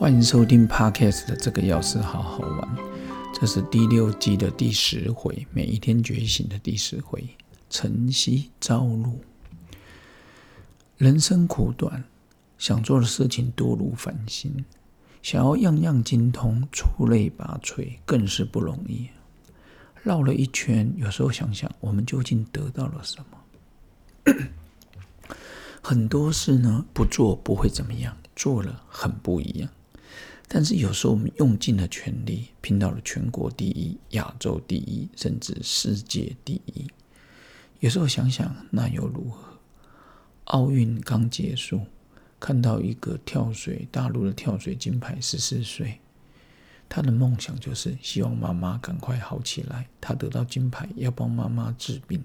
欢迎收听 Podcast 的这个钥匙好好玩，这是第六季的第十回，每一天觉醒的第十回。晨曦朝露，人生苦短，想做的事情多如繁星，想要样样精通、出类拔萃，更是不容易。绕了一圈，有时候想想，我们究竟得到了什么？很多事呢，不做不会怎么样，做了很不一样。但是有时候我们用尽了全力，拼到了全国第一、亚洲第一，甚至世界第一。有时候想想，那又如何？奥运刚结束，看到一个跳水大陆的跳水金牌，十四岁，他的梦想就是希望妈妈赶快好起来。他得到金牌，要帮妈妈治病。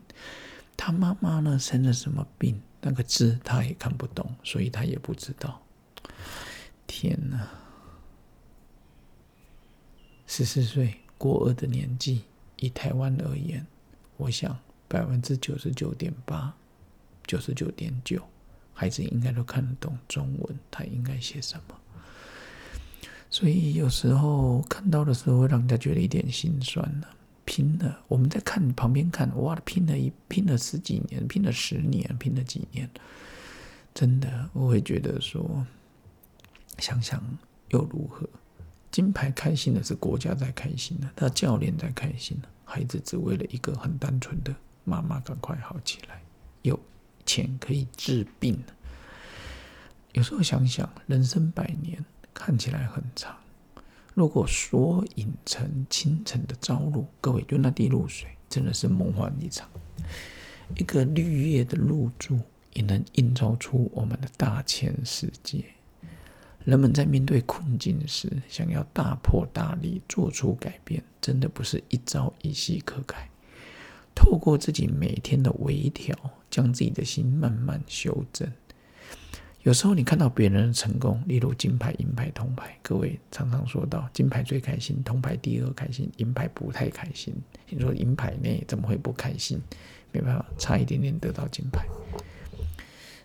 他妈妈呢，生了什么病？那个字他也看不懂，所以他也不知道。天哪！十四岁过二的年纪，以台湾而言，我想百分之九十九点八、九十九点九，孩子应该都看得懂中文，他应该写什么。所以有时候看到的时候，会让人家觉得一点心酸呢。拼了，我们在看旁边看，哇，拼了一拼了十几年，拼了十年，拼了几年，真的，我会觉得说，想想又如何？金牌开心的是国家在开心的，他教练在开心的，孩子只为了一个很单纯的妈妈赶快好起来，有钱可以治病。有时候想想，人生百年看起来很长，如果说影成清晨的朝露，各位就那滴露水真的是梦幻一场。一个绿叶的露珠也能映照出我们的大千世界。人们在面对困境时，想要大破大立做出改变，真的不是一朝一夕可改。透过自己每天的微调，将自己的心慢慢修正。有时候你看到别人的成功，例如金牌、银牌、铜牌，各位常常说到金牌最开心，铜牌第二开心，银牌不太开心。你说银牌内怎么会不开心？没办法，差一点点得到金牌。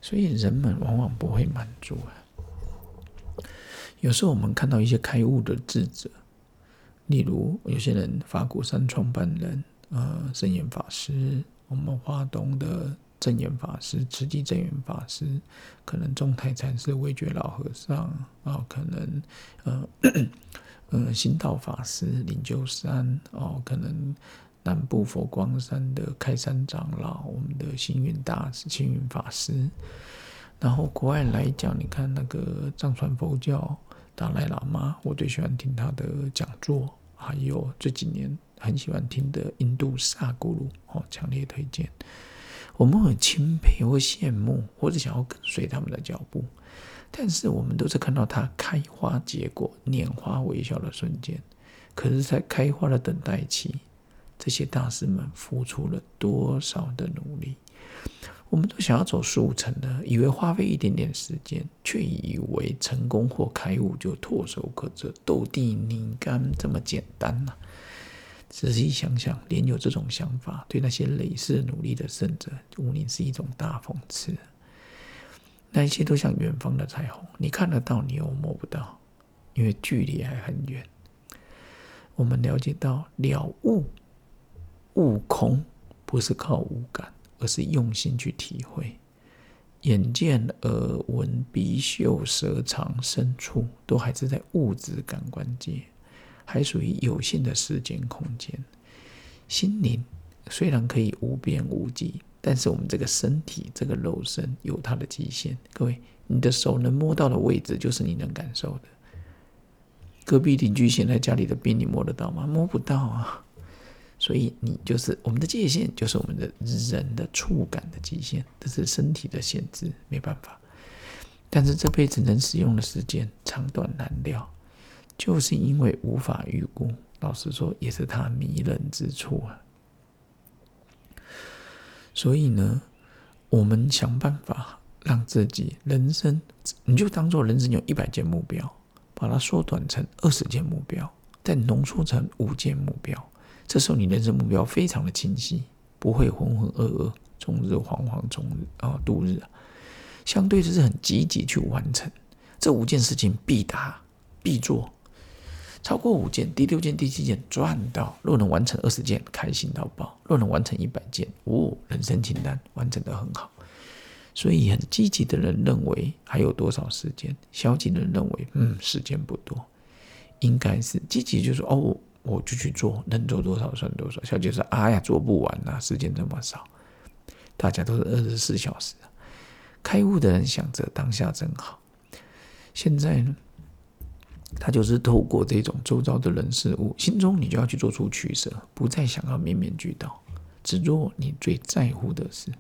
所以人们往往不会满足啊。有时候我们看到一些开悟的智者，例如有些人法鼓山创办人，呃，圣严法师，我们华东的正严法师、慈济正严法师，可能中台禅师、味觉老和尚，啊，可能呃，呃，新道法师、灵鹫山，哦，可能南部佛光山的开山长老，我们的星云大师、星云法师，然后国外来讲，你看那个藏传佛教。达赖喇嘛，我最喜欢听他的讲座，还有这几年很喜欢听的印度萨古鲁，哦，强烈推荐。我们很钦佩或羡慕，或者想要跟随他们的脚步，但是我们都是看到它开花结果、拈花微笑的瞬间。可是，在开花的等待期，这些大师们付出了多少的努力？我们都想要走速成的，以为花费一点点时间，却以为成功或开悟就唾手可得、斗地拧干这么简单呐！仔细想想，连有这种想法，对那些累世努力的圣者，无宁是一种大讽刺。那一切都像远方的彩虹，你看得到，你又摸不到，因为距离还很远。我们了解到了悟悟空，不是靠五感。而是用心去体会，眼见、耳闻、鼻嗅、舌尝、身触，都还是在物质感官界，还属于有限的时间空间。心灵虽然可以无边无际，但是我们这个身体、这个肉身有它的极限。各位，你的手能摸到的位置，就是你能感受的。隔壁邻居现在家里的冰，你摸得到吗？摸不到啊。所以你就是我们的界限，就是我们的人的触感的极限，这是身体的限制，没办法。但是这辈子能使用的时间长短难料，就是因为无法预估。老实说，也是它迷人之处啊。所以呢，我们想办法让自己人生，你就当做人生有一百件目标，把它缩短成二十件目标，再浓缩成五件目标。这时候你人生目标非常的清晰，不会浑浑噩噩、终日惶惶终日啊度日啊，相对就是很积极去完成这五件事情必达，必做。超过五件，第六件、第七件赚到。若能完成二十件，开心到爆；若能完成一百件，哦，人生清单完成的很好。所以，很积极的人认为还有多少时间？消极的人认为，嗯，时间不多。应该是积极，就是哦，我就去做，能做多少算多少。小姐说，哎呀，做不完呐，时间这么少。大家都是二十四小时。开悟的人想着当下真好。现在呢？他就是透过这种周遭的人事物，心中你就要去做出取舍，不再想要面面俱到，只做你最在乎的事。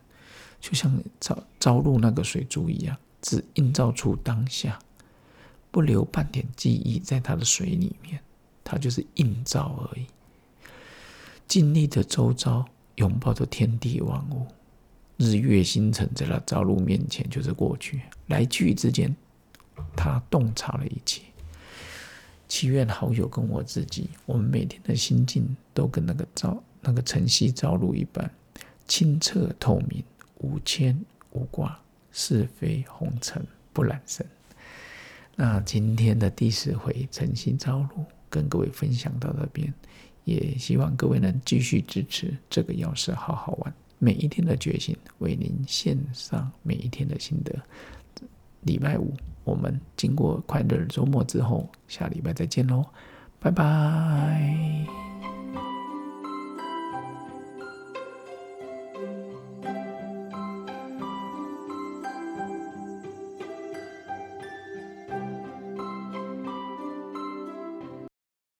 就像招招入那个水珠一样，只映照出当下，不留半点记忆在它的水里面，它就是映照而已。尽力的周遭，拥抱着天地万物，日月星辰在那朝露面前就是过去，来去之间，他洞察了一切。祈愿好友跟我自己，我们每天的心境都跟那个朝那个晨曦朝露一般，清澈透明，无牵无挂，是非红尘不染身。那今天的第十回晨曦朝露，跟各位分享到这边，也希望各位能继续支持这个钥匙好好玩，每一天的决心为您献上每一天的心得。礼拜五。我们经过快乐的周末之后，下礼拜再见喽，拜拜。